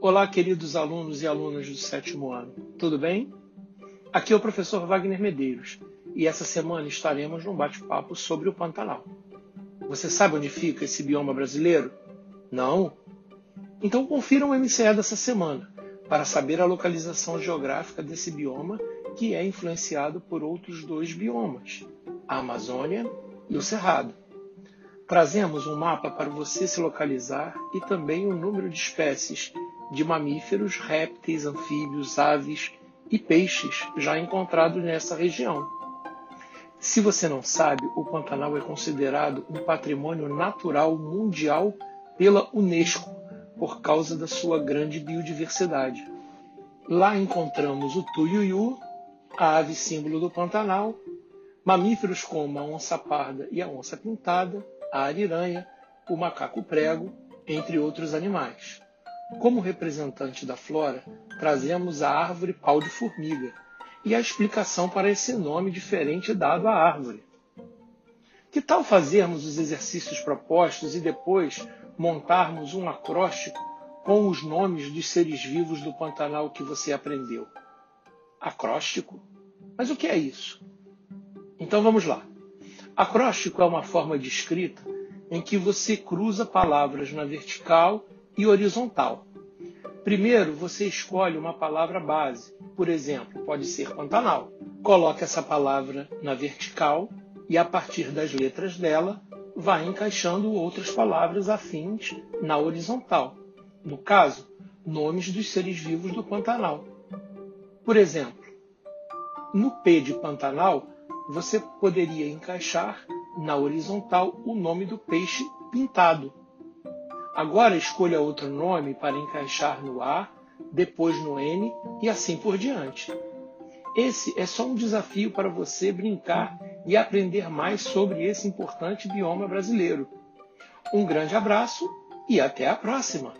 Olá, queridos alunos e alunas do sétimo ano, tudo bem? Aqui é o professor Wagner Medeiros e essa semana estaremos num bate-papo sobre o Pantanal. Você sabe onde fica esse bioma brasileiro? Não? Então confira o MCE dessa semana para saber a localização geográfica desse bioma que é influenciado por outros dois biomas, a Amazônia e o Cerrado. Trazemos um mapa para você se localizar e também o número de espécies de mamíferos, répteis, anfíbios, aves e peixes já encontrados nessa região. Se você não sabe, o Pantanal é considerado um patrimônio natural mundial pela Unesco por causa da sua grande biodiversidade. Lá encontramos o tuiuiu, a ave símbolo do Pantanal, mamíferos como a onça parda e a onça pintada, a ariranha, o macaco prego, entre outros animais. Como representante da flora, trazemos a árvore pau de formiga e a explicação para esse nome diferente dado à árvore. Que tal fazermos os exercícios propostos e depois montarmos um acróstico com os nomes dos seres vivos do Pantanal que você aprendeu? Acróstico? Mas o que é isso? Então vamos lá. Acróstico é uma forma de escrita em que você cruza palavras na vertical e horizontal. Primeiro, você escolhe uma palavra base. Por exemplo, pode ser Pantanal. Coloque essa palavra na vertical e, a partir das letras dela, vai encaixando outras palavras afins na horizontal. No caso, nomes dos seres vivos do Pantanal. Por exemplo, no P de Pantanal, você poderia encaixar na horizontal o nome do peixe pintado, Agora escolha outro nome para encaixar no A, depois no N e assim por diante. Esse é só um desafio para você brincar e aprender mais sobre esse importante bioma brasileiro. Um grande abraço e até a próxima!